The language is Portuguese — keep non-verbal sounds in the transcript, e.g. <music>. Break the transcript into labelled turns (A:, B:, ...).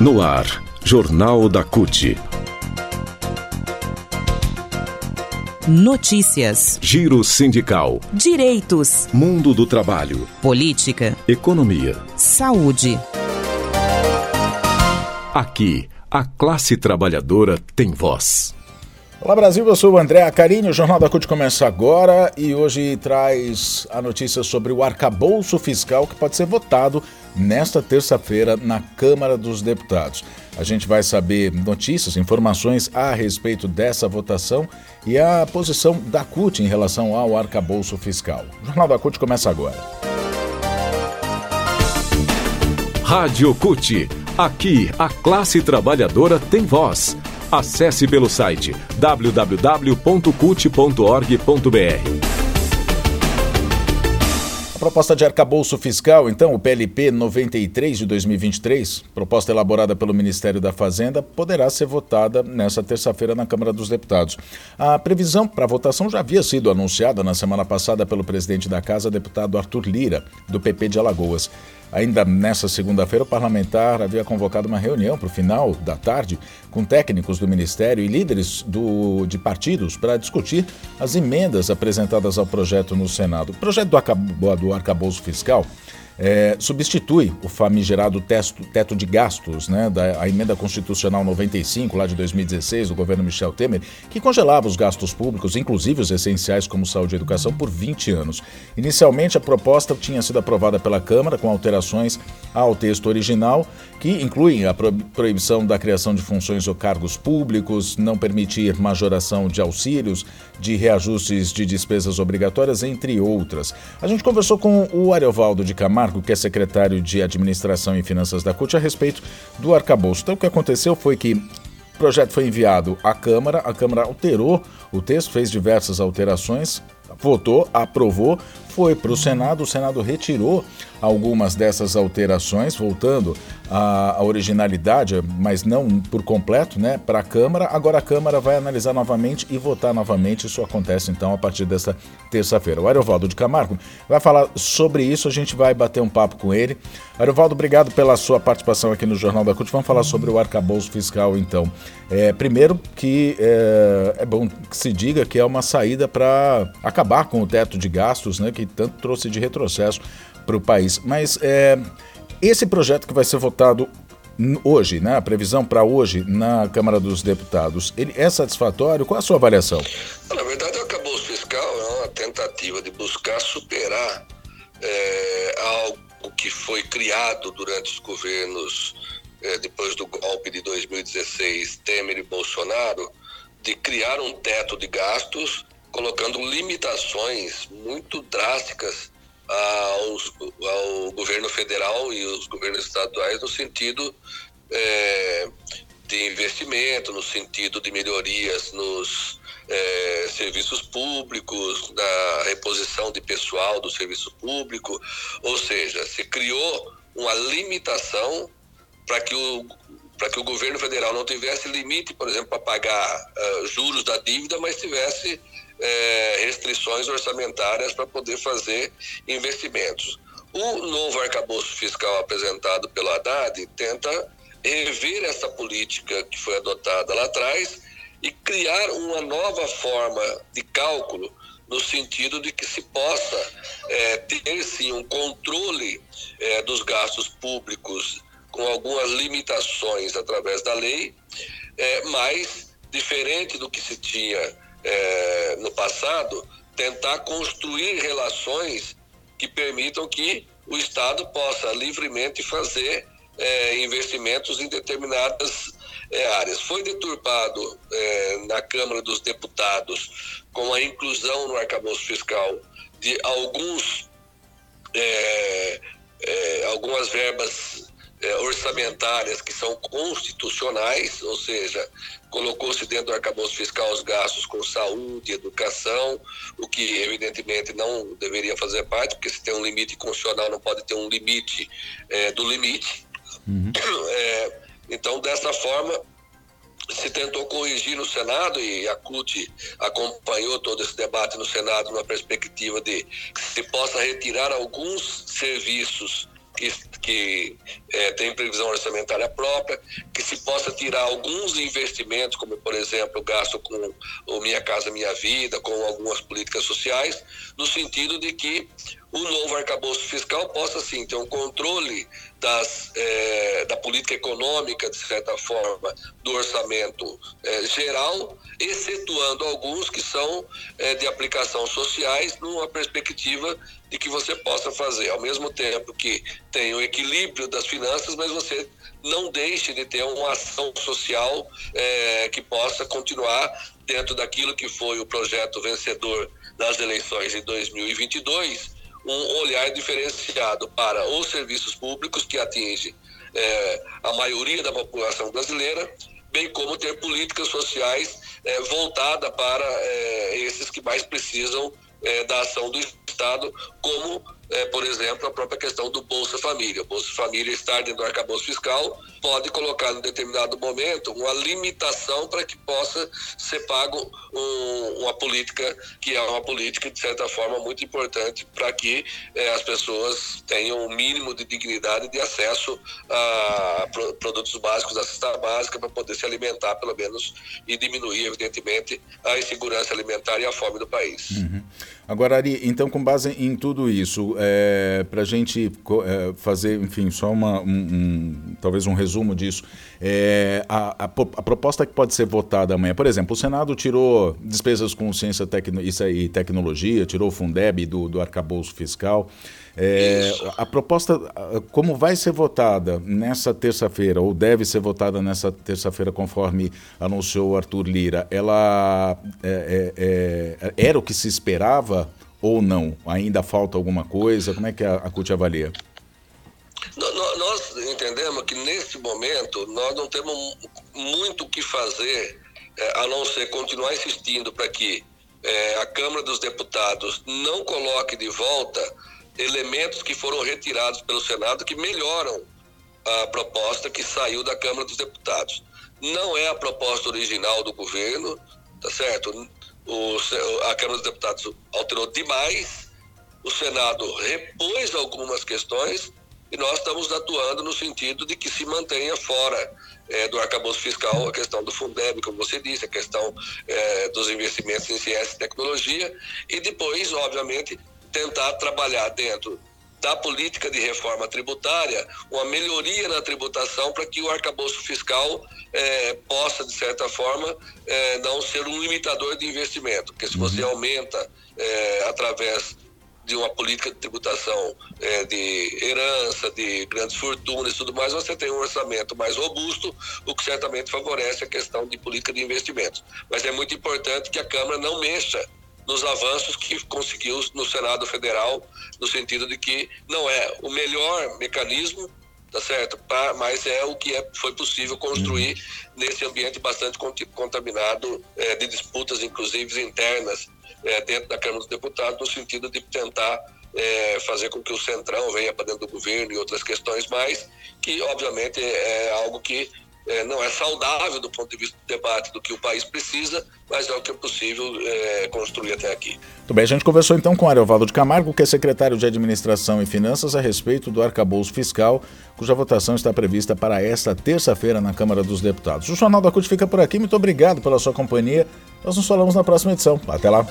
A: No ar, Jornal da CUT.
B: Notícias.
A: Giro sindical.
B: Direitos.
A: Mundo do trabalho.
B: Política.
A: Economia.
B: Saúde.
A: Aqui, a classe trabalhadora tem voz.
C: Olá Brasil, eu sou o André Acarini, o Jornal da CUT começa agora e hoje traz a notícia sobre o arcabouço fiscal que pode ser votado nesta terça-feira na Câmara dos Deputados. A gente vai saber notícias, informações a respeito dessa votação e a posição da CUT em relação ao arcabouço fiscal. O Jornal da CUT começa agora.
A: Rádio CUT. Aqui, a classe trabalhadora tem voz. Acesse pelo site www.cult.org.br.
C: Proposta de arcabouço fiscal, então, o PLP 93 de 2023, proposta elaborada pelo Ministério da Fazenda, poderá ser votada nesta terça-feira na Câmara dos Deputados. A previsão para a votação já havia sido anunciada na semana passada pelo presidente da Casa, deputado Arthur Lira, do PP de Alagoas. Ainda nessa segunda-feira, o parlamentar havia convocado uma reunião para o final da tarde com técnicos do Ministério e líderes do, de partidos para discutir as emendas apresentadas ao projeto no Senado. O projeto do, do arcabouço fiscal é, substitui o famigerado testo, teto de gastos, né, da a emenda constitucional 95, lá de 2016, do governo Michel Temer, que congelava os gastos públicos, inclusive os essenciais como saúde e educação, por 20 anos. Inicialmente, a proposta tinha sido aprovada pela Câmara com alterações ao texto original, que incluem a proibição da criação de funções ou cargos públicos, não permitir majoração de auxílios, de reajustes de despesas obrigatórias, entre outras. A gente conversou com o Ariovaldo de Camargo, Camargo, que é secretário de Administração e Finanças da CUT, a respeito do arcabouço. Então, o que aconteceu foi que o projeto foi enviado à Câmara, a Câmara alterou o texto, fez diversas alterações, votou, aprovou, foi para o Senado, o Senado retirou algumas dessas alterações, voltando à, originalidade, mas não por completo, né, para a Câmara. Agora a Câmara vai analisar novamente e votar novamente. Isso acontece então a partir desta terça-feira. O Aerovaldo de Camargo vai falar sobre isso, a gente vai bater um papo com ele. Aerovaldo, obrigado pela sua participação aqui no Jornal da CUT. Vamos falar sobre o arcabouço fiscal então. É, primeiro que é, é bom que se diga que é uma saída para acabar com o teto de gastos, né, que tanto trouxe de retrocesso para o país. Mas é, esse projeto que vai ser votado hoje, né, a previsão para hoje na Câmara dos Deputados, ele é satisfatório? Qual a sua avaliação?
D: Na verdade, o acabouço fiscal é uma tentativa de buscar superar é, algo que foi criado durante os governos, é, depois do golpe de 2016, Temer e Bolsonaro, de criar um teto de gastos, colocando limitações muito drásticas aos, ao governo federal e os governos estaduais no sentido é, de investimento, no sentido de melhorias nos é, serviços públicos, da reposição de pessoal do serviço público, ou seja, se criou uma limitação para que o para que o governo federal não tivesse limite, por exemplo, para pagar uh, juros da dívida, mas tivesse é, restrições orçamentárias para poder fazer investimentos. O novo arcabouço fiscal apresentado pelo Haddad tenta rever essa política que foi adotada lá atrás e criar uma nova forma de cálculo no sentido de que se possa é, ter sim um controle dos gastos públicos com algumas limitações através da lei, é, mas diferente do que se tinha é, no passado, tentar construir relações que permitam que o Estado possa livremente fazer é, investimentos em determinadas é, áreas. Foi deturpado é, na Câmara dos Deputados com a inclusão no arcabouço fiscal de alguns é, é, algumas verbas orçamentárias que são constitucionais, ou seja, colocou-se dentro do arcabouço fiscal os gastos com saúde, educação, o que evidentemente não deveria fazer parte, porque se tem um limite constitucional não pode ter um limite é, do limite. Uhum. <coughs> É, então, dessa forma, se tentou corrigir no Senado e a CUT acompanhou todo esse debate no Senado numa perspectiva de que se possa retirar alguns serviços que, que é, tem previsão orçamentária própria, que se possa tirar alguns investimentos, como por exemplo o gasto com o Minha Casa Minha Vida, com algumas políticas sociais, no sentido de que o novo arcabouço fiscal possa sim ter um controle das, é, da política econômica, de certa forma, do orçamento é, geral, excetuando alguns que são é, de aplicação sociais, numa perspectiva de que você possa fazer, ao mesmo tempo que tem o equilíbrio das finanças, mas você não deixe de ter uma ação social é, que possa continuar dentro daquilo que foi o projeto vencedor das eleições em 2022 um olhar diferenciado para os serviços públicos que atinge é, a maioria da população brasileira, bem como ter políticas sociais é, voltadas para é, esses que mais precisam da ação do Estado, como é, por exemplo, a própria questão do Bolsa Família. O Bolsa Família estar dentro do arcabouço fiscal pode colocar, em determinado momento, uma limitação para que possa ser pago um, uma política que é uma política, de certa forma, muito importante para que é, as pessoas tenham o um mínimo de dignidade de acesso a produtos básicos, a cesta básica, para poder se alimentar, pelo menos, e diminuir, evidentemente, a insegurança alimentar e a fome do país.
C: Uhum. Agora, Ari, então, com base em tudo isso, é, para a gente é, fazer, enfim, só uma, um, um, talvez um resumo disso, é, a, a, a, proposta que pode ser votada amanhã, por exemplo, o Senado tirou despesas com ciência tecno, aí, tecnologia, tirou o Fundeb do, do arcabouço fiscal. É, a proposta, como vai ser votada nessa terça-feira, ou deve ser votada nessa terça-feira, conforme anunciou Arthur Lira, ela é, é, é era o que se esperava ou não? Ainda falta alguma coisa? Como é que a, a CUT avalia?
D: Nós entendemos que nesse momento nós não temos muito o que fazer é, a não ser continuar insistindo para que é, a Câmara dos Deputados não coloque de volta elementos que foram retirados pelo Senado que melhoram a proposta que saiu da Câmara dos Deputados. Não é a proposta original do governo, tá certo? O, a Câmara dos Deputados alterou demais, o Senado repôs algumas questões e nós estamos atuando no sentido de que se mantenha fora é, do arcabouço fiscal a questão do Fundeb, como você disse, a questão é, dos investimentos em ciência e tecnologia e depois, obviamente, tentar trabalhar dentro da política de reforma tributária uma melhoria na tributação para que o arcabouço fiscal é, possa, de certa forma, é, não ser um limitador de investimento. Porque se você uhum. aumenta é, através de uma política de tributação é, de herança, de grandes fortunas e tudo mais, você tem um orçamento mais robusto, o que certamente favorece a questão de política de investimentos. Mas é muito importante que a Câmara não mexa nos avanços que conseguiu no Senado Federal, no sentido de que não é o melhor mecanismo, tá certo? Mas é o que é, foi possível construir uhum. nesse ambiente bastante contaminado é, de disputas, inclusive internas, é, dentro da Câmara dos Deputados, no sentido de tentar é, fazer com que o Centrão venha para dentro do governo e outras questões mais, que obviamente é algo que é, não é saudável do ponto de vista do debate do que o país precisa, mas é o que é possível é, construir até aqui.
C: Muito bem, a gente conversou então com Ariovaldo de Camargo, que é secretário de Administração e Finanças, a respeito do arcabouço fiscal, cuja votação está prevista para esta terça-feira na Câmara dos Deputados. O Jornal da CUT fica por aqui, muito obrigado pela sua companhia. Nós nos falamos na próxima edição. Até lá.